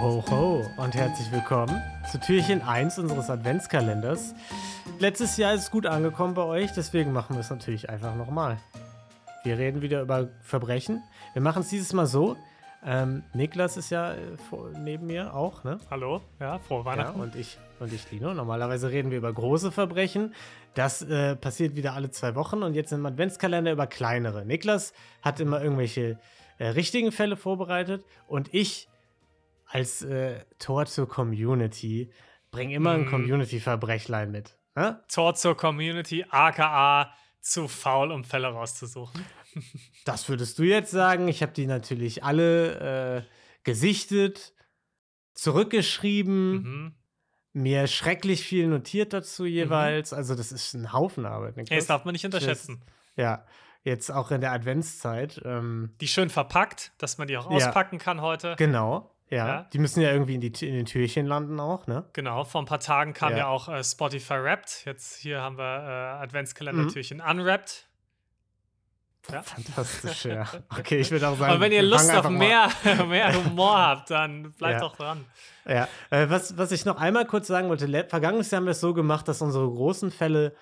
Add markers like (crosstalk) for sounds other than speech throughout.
ho, ho und herzlich willkommen zu Türchen 1 unseres Adventskalenders. Letztes Jahr ist es gut angekommen bei euch, deswegen machen wir es natürlich einfach nochmal. Wir reden wieder über Verbrechen. Wir machen es dieses Mal so. Ähm, Niklas ist ja äh, vor, neben mir auch, ne? Hallo, ja, frohe Weihnachten. Ja, und ich und ich, Lino. Normalerweise reden wir über große Verbrechen. Das äh, passiert wieder alle zwei Wochen und jetzt im Adventskalender über kleinere. Niklas hat immer irgendwelche äh, richtigen Fälle vorbereitet und ich als äh, Tor zur Community bringe immer ein Mhm. Community-Verbrechlein mit. Ne? Tor zur Community, aka zu faul, um Fälle rauszusuchen. (laughs) Das würdest du jetzt sagen. Ich habe die natürlich alle äh, gesichtet, zurückgeschrieben, Mhm. mir schrecklich viel notiert dazu jeweils. Also das ist ein Haufen Arbeit. Hey, Niklas. das darf man nicht unterschätzen. Ja, jetzt auch in der Adventszeit. Ähm, Die schön verpackt, dass man die auch Ja. auspacken kann heute. genau, ja. Ja. Die müssen ja irgendwie in, die, in den Türchen landen auch, ne? Genau, vor ein paar Tagen kam Ja. ja, auch äh, Spotify Wrapped. Jetzt hier haben wir äh, Adventskalender-Türchen Unwrapped. Ja. (laughs) Fantastisch, ja. (laughs) Okay, ich würde auch sagen. Aber wenn ihr Lust auf mehr, (laughs) mehr Humor habt, dann bleibt Ja. doch dran. Ja, äh, was, was ich noch einmal kurz sagen wollte, vergangenes Jahr haben wir es so gemacht, dass unsere großen Fälle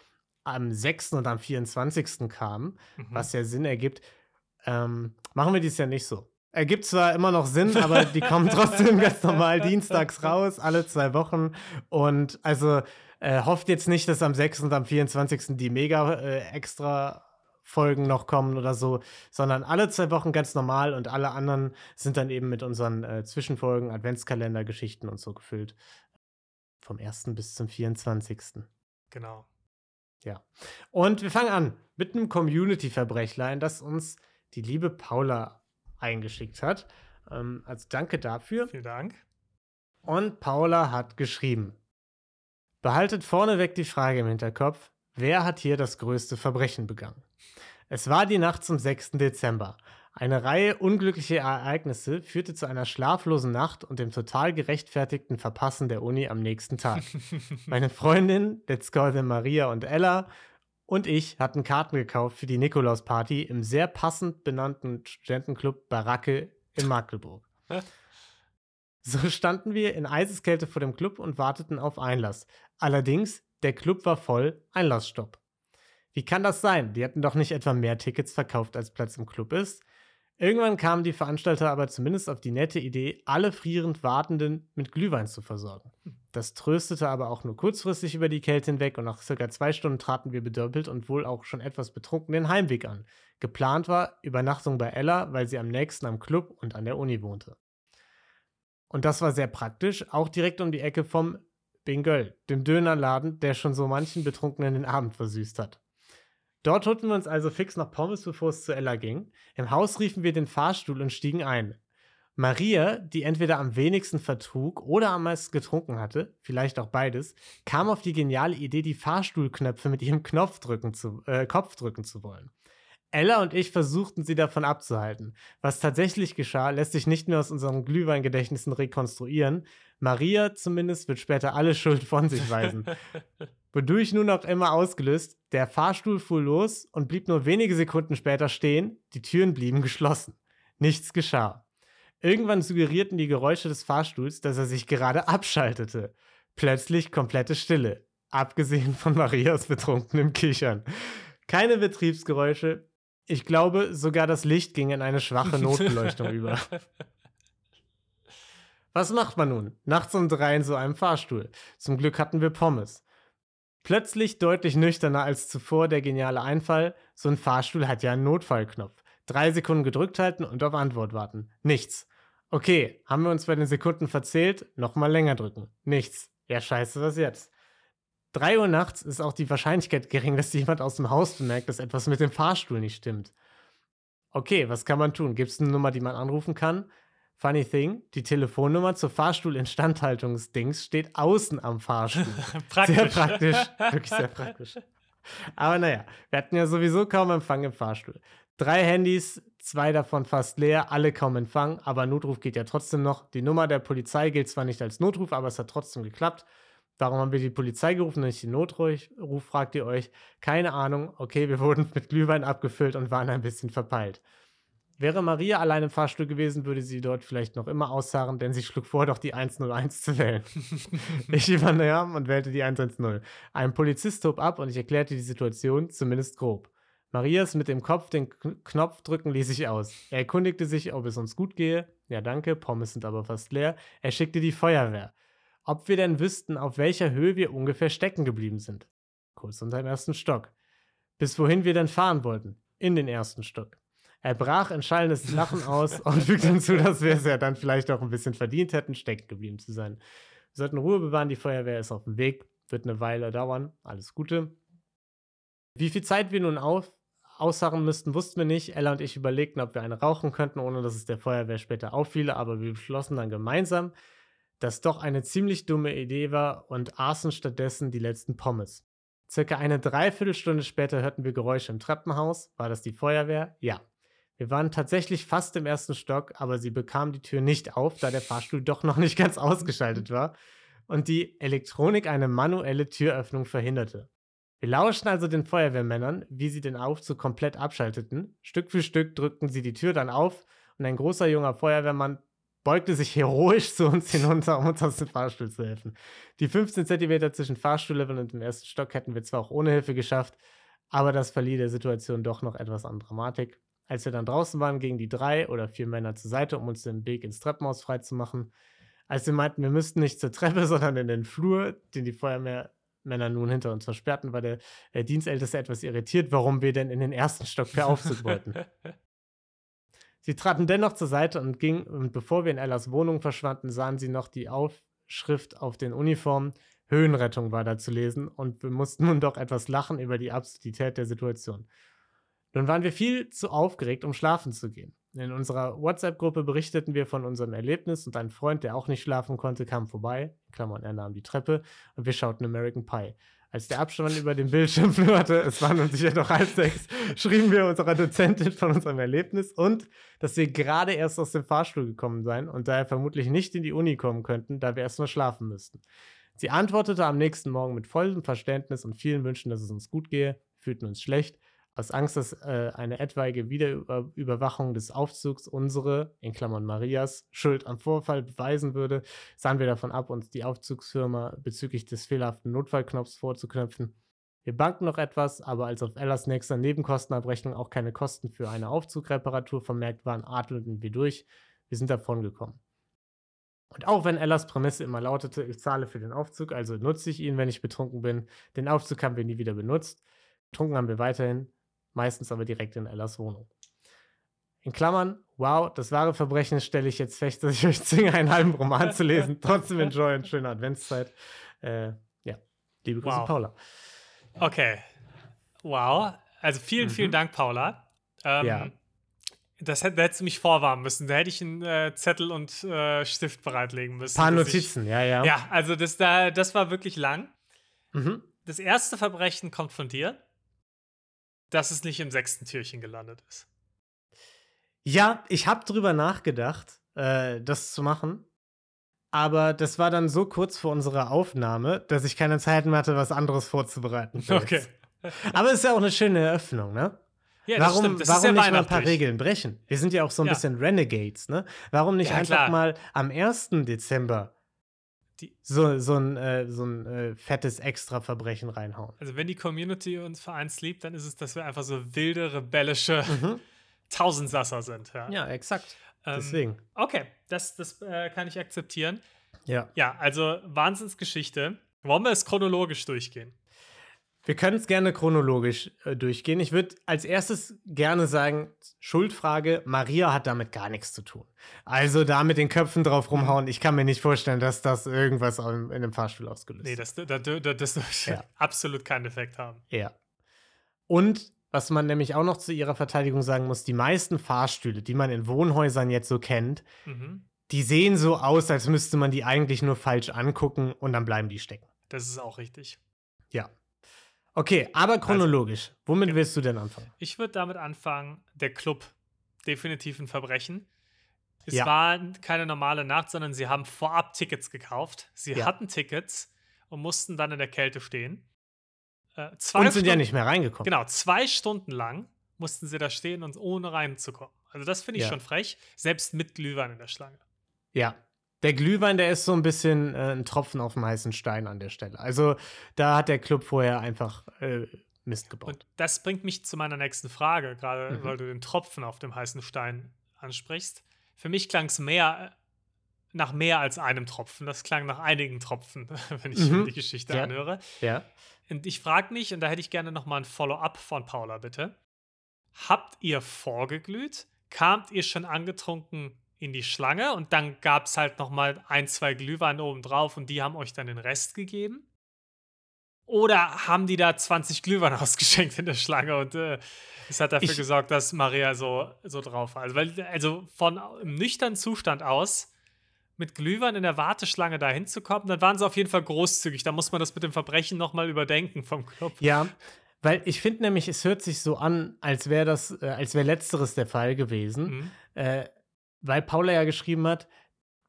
am 6. und am 24. kamen, Mhm. was ja Sinn ergibt. Ähm, machen wir dies Jahr nicht so. Ergibt zwar immer noch Sinn, aber die kommen (laughs) trotzdem ganz normal dienstags raus, alle zwei Wochen. Und also äh, hofft jetzt nicht, dass am 6. und am 24. die mega äh, extra Folgen noch kommen oder so, sondern alle zwei Wochen ganz normal und alle anderen sind dann eben mit unseren äh, Zwischenfolgen, Adventskalender, Geschichten und so gefüllt. Vom 1. bis zum 24. Genau. Ja. Und wir fangen an mit einem Community-Verbrechlein, das uns die liebe Paula eingeschickt hat. Ähm, also danke dafür. Vielen Dank. Und Paula hat geschrieben: Behaltet vorneweg die Frage im Hinterkopf, wer hat hier das größte Verbrechen begangen? Es war die Nacht zum 6. Dezember. Eine Reihe unglücklicher Ereignisse führte zu einer schlaflosen Nacht und dem total gerechtfertigten Verpassen der Uni am nächsten Tag. (laughs) Meine Freundin, Let's Call them Maria und Ella und ich hatten Karten gekauft für die Nikolausparty im sehr passend benannten Studentenclub Baracke in Magdeburg. (laughs) So standen wir in Eiseskälte vor dem Club und warteten auf Einlass. Allerdings, der Club war voll, Einlassstopp. Wie kann das sein? Die hatten doch nicht etwa mehr Tickets verkauft, als Platz im Club ist. Irgendwann kamen die Veranstalter aber zumindest auf die nette Idee, alle frierend Wartenden mit Glühwein zu versorgen. Das tröstete aber auch nur kurzfristig über die Kälte hinweg und nach circa zwei Stunden traten wir bedörpelt und wohl auch schon etwas betrunken den Heimweg an. Geplant war Übernachtung bei Ella, weil sie am nächsten am Club und an der Uni wohnte. Und das war sehr praktisch, auch direkt um die Ecke vom Bingöl, dem Dönerladen, der schon so manchen Betrunkenen den Abend versüßt hat. Dort holten wir uns also fix noch Pommes, bevor es zu Ella ging. Im Haus riefen wir den Fahrstuhl und stiegen ein. Maria, die entweder am wenigsten vertrug oder am meisten getrunken hatte, vielleicht auch beides, kam auf die geniale Idee, die Fahrstuhlknöpfe mit ihrem Knopf drücken zu, äh, Kopf drücken zu wollen. Ella und ich versuchten sie davon abzuhalten. Was tatsächlich geschah, lässt sich nicht mehr aus unseren Glühweingedächtnissen rekonstruieren. Maria zumindest wird später alle Schuld von sich weisen. (laughs) Wodurch nun auch immer ausgelöst, der Fahrstuhl fuhr los und blieb nur wenige Sekunden später stehen, die Türen blieben geschlossen. Nichts geschah. Irgendwann suggerierten die Geräusche des Fahrstuhls, dass er sich gerade abschaltete. Plötzlich komplette Stille, abgesehen von Marias betrunkenem Kichern. Keine Betriebsgeräusche. Ich glaube, sogar das Licht ging in eine schwache (laughs) Notbeleuchtung über. Was macht man nun? Nachts um drei in so einem Fahrstuhl. Zum Glück hatten wir Pommes. Plötzlich deutlich nüchterner als zuvor der geniale Einfall, so ein Fahrstuhl hat ja einen Notfallknopf. Drei Sekunden gedrückt halten und auf Antwort warten. Nichts. Okay, haben wir uns bei den Sekunden verzählt? Nochmal länger drücken. Nichts. Ja, scheiße, was jetzt? 3 Uhr nachts ist auch die Wahrscheinlichkeit gering, dass jemand aus dem Haus bemerkt, dass etwas mit dem Fahrstuhl nicht stimmt. Okay, was kann man tun? Gibt es eine Nummer, die man anrufen kann? Funny thing, die Telefonnummer zur Fahrstuhl-Instandhaltungsdings steht außen am Fahrstuhl. (laughs) praktisch. Sehr praktisch. Wirklich sehr praktisch. Aber naja, wir hatten ja sowieso kaum Empfang im Fahrstuhl. Drei Handys, zwei davon fast leer, alle kaum Empfang, aber Notruf geht ja trotzdem noch. Die Nummer der Polizei gilt zwar nicht als Notruf, aber es hat trotzdem geklappt. Darum haben wir die Polizei gerufen und nicht den Notruf, fragt ihr euch. Keine Ahnung. Okay, wir (laughs) wurden mit Glühwein abgefüllt und waren ein bisschen verpeilt. Wäre Maria allein im Fahrstuhl gewesen, würde sie dort vielleicht noch immer ausharren, denn sie schlug vor, doch die 101 zu wählen. (laughs) ich übernahm und wählte die 110. Ein Polizist hob ab und ich erklärte die Situation, zumindest grob. Marias mit dem Kopf den Knopf drücken ließ ich aus. Er erkundigte sich, ob es uns gut gehe. Ja, danke, Pommes sind aber fast leer. Er schickte die Feuerwehr. Ob wir denn wüssten, auf welcher Höhe wir ungefähr stecken geblieben sind. Kurz unter dem ersten Stock. Bis wohin wir denn fahren wollten. In den ersten Stock. Er brach in schallendes Lachen aus (laughs) und fügte hinzu, dass wir es ja dann vielleicht auch ein bisschen verdient hätten, stecken geblieben zu sein. Wir sollten Ruhe bewahren, die Feuerwehr ist auf dem Weg, wird eine Weile dauern. Alles Gute. Wie viel Zeit wir nun auf, ausharren müssten, wussten wir nicht. Ella und ich überlegten, ob wir eine rauchen könnten, ohne dass es der Feuerwehr später auffiele, aber wir beschlossen dann gemeinsam, dass doch eine ziemlich dumme Idee war und aßen stattdessen die letzten Pommes. Circa eine Dreiviertelstunde später hörten wir Geräusche im Treppenhaus. War das die Feuerwehr? Ja. Wir waren tatsächlich fast im ersten Stock, aber sie bekam die Tür nicht auf, da der Fahrstuhl doch noch nicht ganz ausgeschaltet war und die Elektronik eine manuelle Türöffnung verhinderte. Wir lauschten also den Feuerwehrmännern, wie sie den Aufzug komplett abschalteten. Stück für Stück drückten sie die Tür dann auf und ein großer junger Feuerwehrmann beugte sich heroisch zu uns hinunter, um uns aus dem Fahrstuhl zu helfen. Die 15 Zentimeter zwischen Fahrstuhllevel und dem ersten Stock hätten wir zwar auch ohne Hilfe geschafft, aber das verlieh der Situation doch noch etwas an Dramatik. Als wir dann draußen waren, gingen die drei oder vier Männer zur Seite, um uns den Weg ins Treppenhaus freizumachen. Als wir meinten, wir müssten nicht zur Treppe, (laughs) sondern in den Flur, den die Feuerwehr Männer nun hinter uns versperrten, war der äh, Dienstälteste etwas irritiert, warum wir denn in den ersten Stock per Aufzug wollten. (laughs) Sie traten dennoch zur Seite und gingen, und bevor wir in Ellas Wohnung verschwanden, sahen sie noch die Aufschrift auf den Uniformen. Höhenrettung war da zu lesen und wir mussten nun doch etwas lachen über die Absurdität der Situation. Nun waren wir viel zu aufgeregt, um schlafen zu gehen. In unserer WhatsApp-Gruppe berichteten wir von unserem Erlebnis und ein Freund, der auch nicht schlafen konnte, kam vorbei. Klammern, er nahm die Treppe und wir schauten American Pie. Als der Abstand über den Bildschirm (laughs) flimmerte, es waren nun sicher noch halb sechs, schrieben wir unserer Dozentin von unserem Erlebnis und, dass wir gerade erst aus dem Fahrstuhl gekommen seien und daher vermutlich nicht in die Uni kommen könnten, da wir erst mal schlafen müssten. Sie antwortete am nächsten Morgen mit vollem Verständnis und vielen Wünschen, dass es uns gut gehe, fühlten uns schlecht aus Angst, dass äh, eine etwaige Wiederüberwachung des Aufzugs unsere, in Klammern Marias, Schuld am Vorfall beweisen würde, sahen wir davon ab, uns die Aufzugsfirma bezüglich des fehlerhaften Notfallknopfs vorzuknöpfen. Wir banken noch etwas, aber als auf Ellas nächster Nebenkostenabrechnung auch keine Kosten für eine Aufzugreparatur vermerkt waren, atmeten wir durch. Wir sind davon gekommen. Und auch wenn Ellas Prämisse immer lautete, ich zahle für den Aufzug, also nutze ich ihn, wenn ich betrunken bin, den Aufzug haben wir nie wieder benutzt. Betrunken haben wir weiterhin, meistens aber direkt in Ellas Wohnung. In Klammern, wow, das wahre Verbrechen stelle ich jetzt fest, (laughs) dass ich euch zwinge, einen halben Roman zu lesen. (laughs) Trotzdem enjoy und schöne Adventszeit. Äh, ja, liebe Grüße, Wow. Paula. Okay. Wow. Also vielen, vielen Mhm. Dank, Paula. Ähm, Ja. Das hätt, da hättest du mich vorwarnen müssen. Da hätte ich einen äh, Zettel und äh, Stift bereitlegen müssen. Ein paar dass ich- Notizen, ja, ja. Ja, also das, da, das war wirklich lang. Mhm. Das erste Verbrechen kommt von dir, dass es nicht im sechsten Türchen gelandet ist. Ja, ich habe drüber nachgedacht, äh, das zu machen. Aber das war dann so kurz vor unserer Aufnahme, dass ich keine Zeit mehr hatte, was anderes vorzubereiten. Okay. Aber es ist ja auch eine schöne Eröffnung, ne? Ja, warum stimmt. Das warum ist ja nicht mal ein paar. Regeln brechen? Wir sind ja auch so ein Ja. bisschen Renegades, ne? Warum nicht Ja, einfach klar. mal am 1. Dezember Die- so, so ein, äh, so ein äh, fettes Extra-Verbrechen reinhauen? Also wenn die Community uns vereins liebt, dann ist es, dass wir einfach so wilde, rebellische Mhm. (laughs) Tausendsasser sind. Ja, Ja, exakt. Ähm, Deswegen. Okay, das, das äh, kann ich akzeptieren. Ja. Ja, also Wahnsinnsgeschichte. Wollen wir es chronologisch durchgehen? Wir können es gerne chronologisch äh, durchgehen. Ich würde als erstes gerne sagen, Schuldfrage, Maria hat damit gar nichts zu tun. Also da mit den Köpfen drauf rumhauen, ich kann mir nicht vorstellen, dass das irgendwas in, in dem Fahrstuhl ausgelöst Nee, hat. das, das, das, das dürfte Ja. (laughs) absolut keinen Effekt haben. Ja. Und was man nämlich auch noch zu ihrer Verteidigung sagen muss, die meisten Fahrstühle, die man in Wohnhäusern jetzt so kennt, Mhm. die sehen so aus, als müsste man die eigentlich nur falsch angucken und dann bleiben die stecken. Das ist auch richtig. Ja. Okay, aber chronologisch. Womit ja. willst du denn anfangen? Ich würde damit anfangen, der Club. Definitiv ein Verbrechen. Es Ja. war keine normale Nacht, sondern sie haben vorab Tickets gekauft. Sie Ja. hatten Tickets und mussten dann in der Kälte stehen. Äh, Und sind ja Stunden- nicht mehr reingekommen. Genau, zwei Stunden lang mussten sie da stehen und ohne reinzukommen. Also das finde ich Ja. schon frech, selbst mit Glühwein in der Schlange. Ja. Der Glühwein, der ist so ein bisschen äh, ein Tropfen auf dem heißen Stein an der Stelle. Also da hat der Club vorher einfach äh, Mist gebaut. Und das bringt mich zu meiner nächsten Frage, gerade Mhm. weil du den Tropfen auf dem heißen Stein ansprichst. Für mich klang es mehr nach mehr als einem Tropfen. Das klang nach einigen Tropfen, (laughs) wenn ich Mhm. die Geschichte Ja. anhöre. ja. Und ich frage mich, und da hätte ich gerne noch mal ein Follow-up von Paula, bitte. Habt ihr vorgeglüht? Kamt ihr schon angetrunken in die Schlange und dann gab es halt noch mal ein, zwei Glühwein oben drauf und die haben euch dann den Rest gegeben? Oder haben die da 20 Glühwein (laughs) ausgeschenkt in der Schlange und äh, es hat dafür Ich- gesorgt, dass Maria so, so drauf war? Also, weil, also von im nüchternen Zustand aus mit Glühwein in der Warteschlange da hinzukommen, dann waren sie auf jeden Fall großzügig. Da muss man das mit dem Verbrechen noch mal überdenken vom Club. Ja, weil ich finde nämlich, es hört sich so an, als wäre das, äh, als wäre letzteres der Fall gewesen. Mhm. Äh, weil Paula ja geschrieben hat,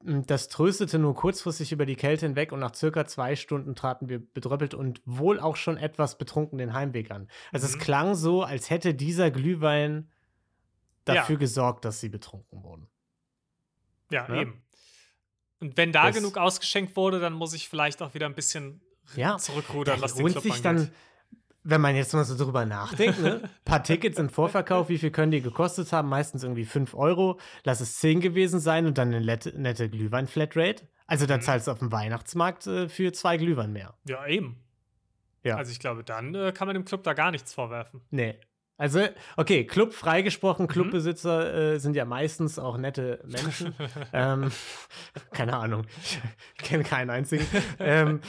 m, das tröstete nur kurzfristig über die Kälte hinweg und nach circa zwei Stunden traten wir bedröppelt und wohl auch schon etwas betrunken den Heimweg an. Also es Mhm. klang so, als hätte dieser Glühwein Ja. dafür gesorgt, dass sie betrunken wurden. Ja, Ne? eben. Und wenn da Das- genug ausgeschenkt wurde, dann muss ich vielleicht auch wieder ein bisschen Ja, zurückrudern, was den Club sich angeht. dann, wenn man jetzt mal so drüber nachdenkt, ne? Ein (laughs) paar Tickets im Vorverkauf, wie viel können die gekostet haben? Meistens irgendwie 5 Euro. Lass es 10 gewesen sein und dann eine nette, nette Glühwein-Flatrate. Also dann Mhm. zahlst du auf dem Weihnachtsmarkt äh, für zwei Glühwein mehr. Ja, eben. Ja. Also ich glaube, dann äh, kann man dem Club da gar nichts vorwerfen. Nee. Also, okay, Club freigesprochen, Mhm. Clubbesitzer äh, sind ja meistens auch nette Menschen. (laughs) ähm, (laughs) keine Ahnung, ich kenne keinen einzigen. ähm,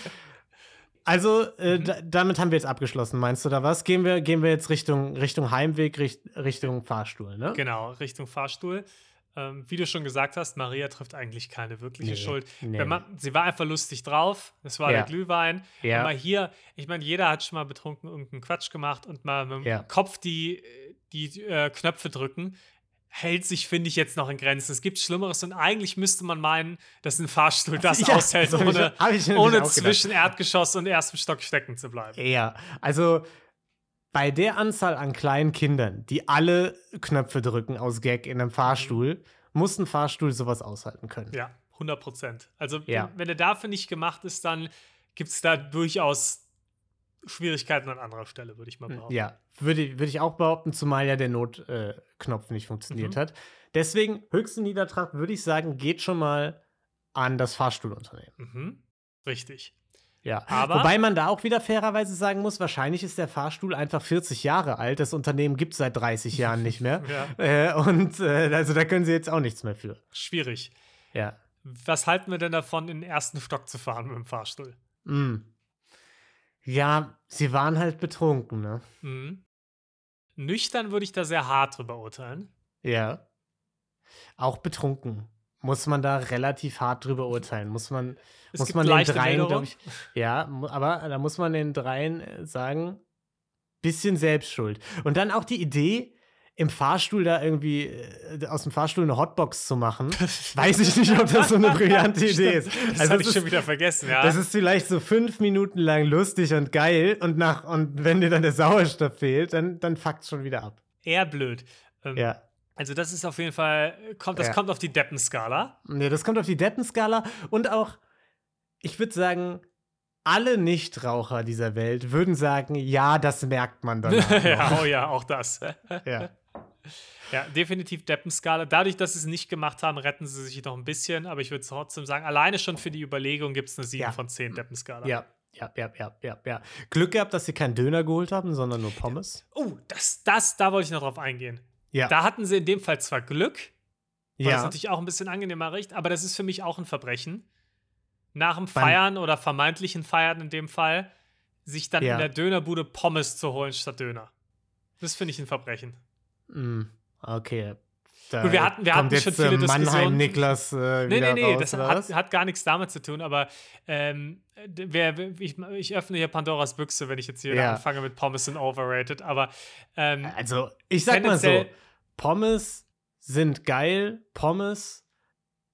also, äh, Mhm. da, damit haben wir jetzt abgeschlossen, meinst du da was? Gehen wir, gehen wir jetzt Richtung, Richtung Heimweg, Richt, Richtung Fahrstuhl, ne? Genau, Richtung Fahrstuhl. Ähm, wie du schon gesagt hast, Maria trifft eigentlich keine wirkliche Nee, Schuld. nee. Wenn man, sie war einfach lustig drauf. Das war Ja. der Glühwein. Ja. Aber hier, ich meine, jeder hat schon mal betrunken irgendeinen Quatsch gemacht und mal mit dem Ja. Kopf die, die äh, Knöpfe drücken. Hält sich, finde ich, jetzt noch in Grenzen. Es gibt Schlimmeres und eigentlich müsste man meinen, dass ein Fahrstuhl (laughs) das Ja, aushält, so ich- ohne, ich ohne zwischen Erdgeschoss und erstem Stock stecken zu bleiben. Ja, also bei der Anzahl an kleinen Kindern, die alle Knöpfe drücken aus Gag in einem Fahrstuhl, muss ein Fahrstuhl sowas aushalten können. Ja, 100 Prozent. Also, Ja. wenn, wenn er dafür nicht gemacht ist, dann gibt es da durchaus Schwierigkeiten an anderer Stelle, würde ich mal behaupten. Ja, würde, würde ich auch behaupten, zumal ja der Notknopf äh, nicht funktioniert Mhm. hat. Deswegen, höchsten Niedertrag, würde ich sagen, geht schon mal an das Fahrstuhlunternehmen. Mhm. Richtig. Ja. Aber- Wobei man da auch wieder fairerweise sagen muss, wahrscheinlich ist der Fahrstuhl einfach 40 Jahre alt. Das Unternehmen gibt es seit 30 Jahren nicht mehr. (laughs) Ja, Äh, und äh, also da können sie jetzt auch nichts mehr für. schwierig. Ja. Was halten wir denn davon, in den ersten Stock zu fahren mit dem Fahrstuhl? Mm. Ja, sie waren halt betrunken, ne? Mhm. Nüchtern würde ich da sehr hart drüber urteilen. Ja. Auch betrunken. Muss man da relativ hart drüber urteilen. Muss man, Es muss man den dreien, glaube ich. Ja, aber da muss man den dreien äh, sagen, bisschen Selbstschuld. Und dann auch die Idee, im Fahrstuhl da irgendwie äh, aus dem Fahrstuhl eine Hotbox zu machen. (laughs) Weiß ich nicht, ob das so eine (laughs) brillante Idee ist. Das Also es ich schon ist, wieder vergessen, ja. das ist vielleicht so fünf Minuten lang lustig und geil und nach und wenn dir dann der Sauerstoff fehlt, dann, dann fuckt's schon wieder ab. eher blöd. Ähm, Ja. Also, das ist auf jeden Fall, kommt, das Ja. kommt auf die Deppenskala. Nee, das kommt auf die Deppenskala und auch, ich würde sagen, alle Nichtraucher dieser Welt würden sagen, ja, das merkt man dann. (laughs) ja, oh ja, auch das. ja. Ja, definitiv Deppenskala. Dadurch, dass sie es nicht gemacht haben, retten sie sich noch ein bisschen, aber ich würde trotzdem sagen, alleine schon für die Überlegung gibt es eine 7 Ja. von 10 Deppenskala. Ja, ja, ja, ja, ja, ja. Glück gehabt, dass sie keinen Döner geholt haben, sondern nur Pommes. Oh, das, das, da wollte ich noch drauf eingehen. Ja. Da hatten sie in dem Fall zwar Glück, was ja. natürlich auch ein bisschen angenehmer riecht, aber das ist für mich auch ein Verbrechen. Nach dem Beim- Feiern oder vermeintlichen Feiern in dem Fall, sich dann Ja. in der Dönerbude Pommes zu holen statt Döner. Das finde ich ein Verbrechen. Mm, okay. Da Gut, wir hatten- wir hatten schon viele äh, Mannheim Diskussionen. Niklas äh, Nee, nee, nee, raus, das hat, hat gar nichts damit zu tun, aber ähm, wer, ich, ich öffne hier Pandoras Büchse, wenn ich jetzt hier Ja. anfange mit Pommes sind overrated, aber ähm, Also, ich sag mal so, Pommes sind geil. Pommes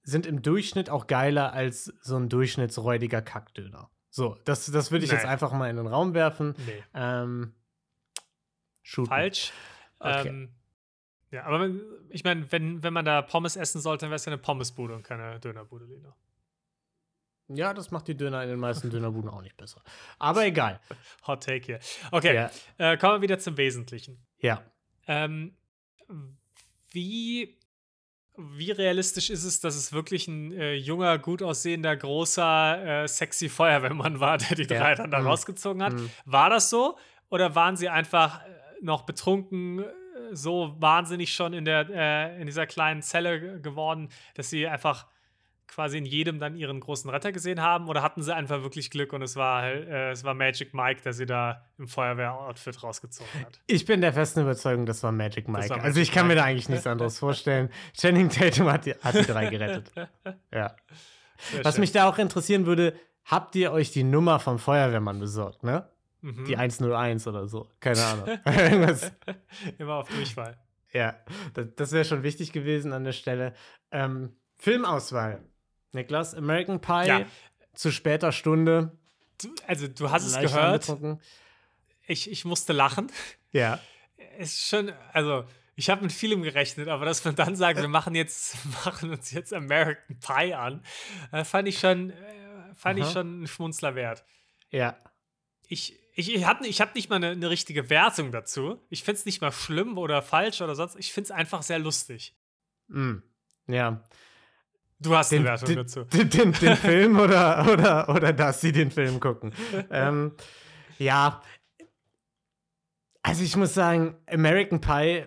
sind im Durchschnitt auch geiler als so ein durchschnittsräudiger Kackdöner. So, das, das würde ich Nee. jetzt einfach mal in den Raum werfen. nee, Ähm, falsch. Okay. Ähm, ja, aber ich meine, wenn, wenn man da Pommes essen sollte, dann wäre es ja eine Pommesbude und keine Dönerbude, Lino. Ja, das macht die Döner in den meisten (laughs) Dönerbuden auch nicht besser. Aber egal. (laughs) Hot Take hier. Okay, Ja. äh, kommen wir wieder zum Wesentlichen. Ja. Ähm, wie, wie realistisch ist es, dass es wirklich ein äh, junger, gut aussehender, großer, äh, sexy Feuerwehrmann war, der die Ja. drei dann da Mhm. rausgezogen hat? Mhm. War das so? Oder waren sie einfach äh, noch betrunken, so wahnsinnig schon in, der, äh, in dieser kleinen Zelle ge- geworden, dass sie einfach quasi in jedem dann ihren großen Retter gesehen haben? Oder hatten sie einfach wirklich Glück und es war, halt, äh, es war Magic Mike, der sie da im Feuerwehr-Outfit rausgezogen hat? Ich bin der festen Überzeugung, das war Magic Mike. war also Magic ich kann mir Mike. da eigentlich nichts anderes vorstellen. Channing Tatum hat die, hat die drei gerettet. (laughs) Ja. Sehr Was schön. mich da auch interessieren würde, habt ihr euch die Nummer vom Feuerwehrmann besorgt, ne? Mhm. Die 101 oder so. Keine Ahnung. (laughs) Immer auf Durchfall. Ja, das, das wäre schon wichtig gewesen an der Stelle. Ähm, Filmauswahl. Niklas, American Pie Ja. zu später Stunde. Du, also, du hast es gehört. Ich, ich musste lachen. Ja. Es ist schon, also, ich habe mit vielem gerechnet, aber dass man dann sagt, wir machen jetzt, (laughs) machen uns jetzt American Pie an, äh, fand ich schon, äh, fand ich schon einen Schmunzler wert. Ja. Ich, ich, ich habe ich hab nicht mal eine, eine richtige Wertung dazu. Ich finde es nicht mal schlimm oder falsch oder sonst. Ich finde es einfach sehr lustig. Mm. Ja. Du hast Den, eine Wertung den, dazu. den, den, den (laughs) Film oder, oder, oder dass sie den Film gucken. ähm, ja. Also ich muss sagen, American Pie.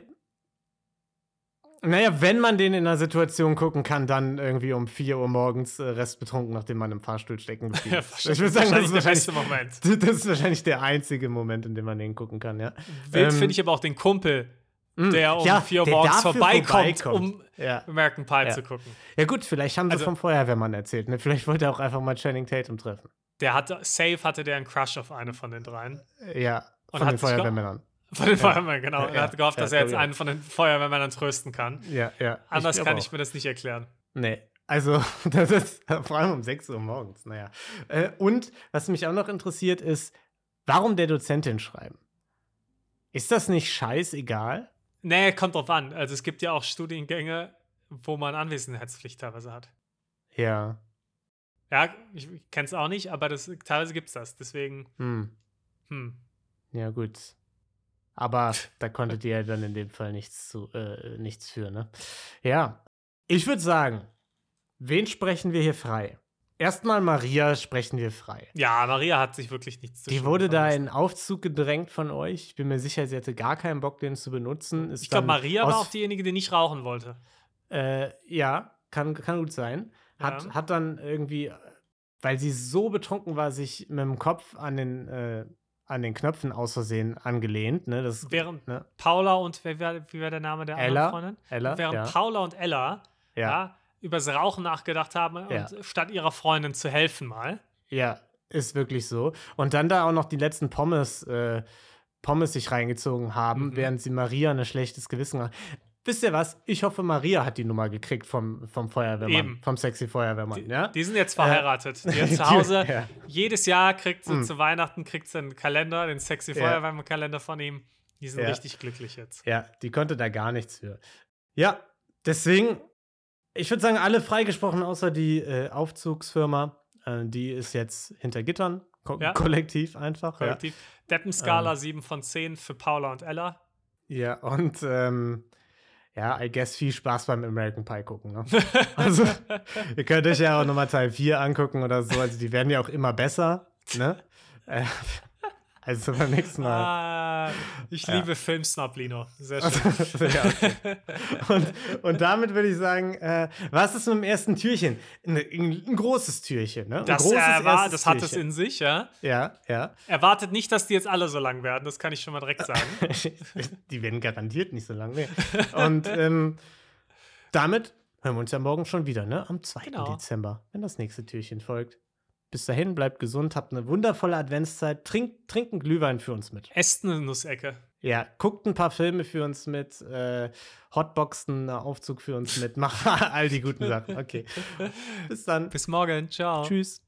Naja, wenn man den in einer Situation gucken kann, dann irgendwie um 4 Uhr morgens äh, restbetrunken, nachdem man im Fahrstuhl stecken (laughs) geblieben Ja, ist. ich würde sagen, das ist, der wahrscheinlich, beste Moment. (laughs) das ist wahrscheinlich der einzige Moment, in dem man den gucken kann, ja. Wild Ähm, finde ich aber auch den Kumpel, Mm, der um ja, 4 Uhr der morgens vorbeikommt, vorbeikommt. um Ja. American Pie Ja. zu gucken. ja, gut, vielleicht haben sie Also- vom Feuerwehrmann erzählt. Ne? Vielleicht wollte er auch einfach mal Channing Tatum treffen. Der hatte, safe hatte der einen Crush auf eine von den dreien. Ja, von den Feuerwehrmännern. Von den Ja. Feuerwehrmännern, genau. Ja, er hat gehofft, ja, dass er jetzt ich einen von den Feuerwehrmännern trösten kann. Ja, ja. Anders glaub kann auch. ich mir das nicht erklären. Nee. Also, (laughs) das ist vor allem um 6 Uhr morgens, naja. Äh, und was mich auch noch interessiert ist, warum der Dozentin schreiben? Ist das nicht scheißegal? Nee, kommt drauf an. Also es gibt ja auch Studiengänge, wo man Anwesenheitspflicht teilweise hat. Ja. Ja, ich kenne es auch nicht, aber das, teilweise gibt es das. Deswegen, Hm. hm. Ja, gut. Aber da konntet ihr ja dann in dem Fall nichts zu, äh, nichts für, ne? Ja. Ich würde sagen, wen sprechen wir hier frei? Erstmal Maria sprechen wir frei. Ja, Maria hat sich wirklich nichts zu Die wurde da in Aufzug gedrängt von euch. Ich bin mir sicher, sie hatte gar keinen Bock, den zu benutzen. Ist Ich glaube, Maria war auch diejenige, die nicht rauchen wollte. Äh, ja, kann, kann gut sein. Hat, Ja. hat dann irgendwie, weil sie so betrunken war, sich mit dem Kopf an den, äh, an den Knöpfen aus Versehen angelehnt. Ne? Das, Während ne? Paula und, wer, wer, wie war der Name der Ella. anderen Freundin? Ella, Während ja. Paula und Ella Ja, ja. übers Rauchen nachgedacht haben und statt ihrer Freundin zu helfen mal. ja, ist wirklich so. Und dann da auch noch die letzten Pommes, äh, Pommes sich reingezogen haben, Mhm. während sie Maria ein schlechtes Gewissen hat. Wisst ihr was? Ich hoffe, Maria hat die Nummer gekriegt vom, vom Feuerwehrmann, Eben. vom sexy Feuerwehrmann, ja? Die sind jetzt verheiratet. Die (laughs) hat zu Hause, (laughs) ja. Jedes Jahr kriegt sie Mm. zu Weihnachten kriegt sie einen Kalender, den sexy Ja. Feuerwehrmann-Kalender von ihm. Die sind Ja. richtig glücklich jetzt. Ja, die konnte da gar nichts für. Ja, deswegen, ich würde sagen, alle freigesprochen, außer die äh, Aufzugsfirma. Äh, die ist jetzt hinter Gittern, ko Ja. kollektiv einfach. Kollektiv. Deppenskala Ähm. 7 von 10 für Paula und Ella. Ja, ja und ähm, ja, I guess viel Spaß beim American Pie gucken. Ne? (laughs) Also, ihr könnt euch ja auch nochmal Teil 4 angucken oder so. Also, die werden ja auch immer besser. Ne? (laughs) Äh, also, beim nächsten Mal. Ah, ich Ja. liebe Filmsnob, Lino. Sehr schön. (laughs) ja, okay. und, und damit würde ich sagen, äh, was ist mit dem ersten Türchen? Ein, ein, großes Türchen, ne? Ein Das, großes äh, war, das hat es Türchen. in sich, ja. Ja, ja. Erwartet nicht, dass die jetzt alle so lang werden, das kann ich schon mal direkt sagen. (laughs) Die werden garantiert nicht so lang. Nee. Und ähm, damit hören wir uns ja morgen schon wieder, ne? Am 2. Genau. Dezember, wenn das nächste Türchen folgt. Bis dahin, bleibt gesund, habt eine wundervolle Adventszeit, trinkt, trinkt einen Glühwein für uns mit. Esst eine Nussecke. Ja, guckt ein paar Filme für uns mit, äh, Hotboxen, einen Aufzug für uns mit, macht (laughs) all die guten Sachen. Okay. (laughs) Bis dann. Bis morgen. Ciao. Tschüss.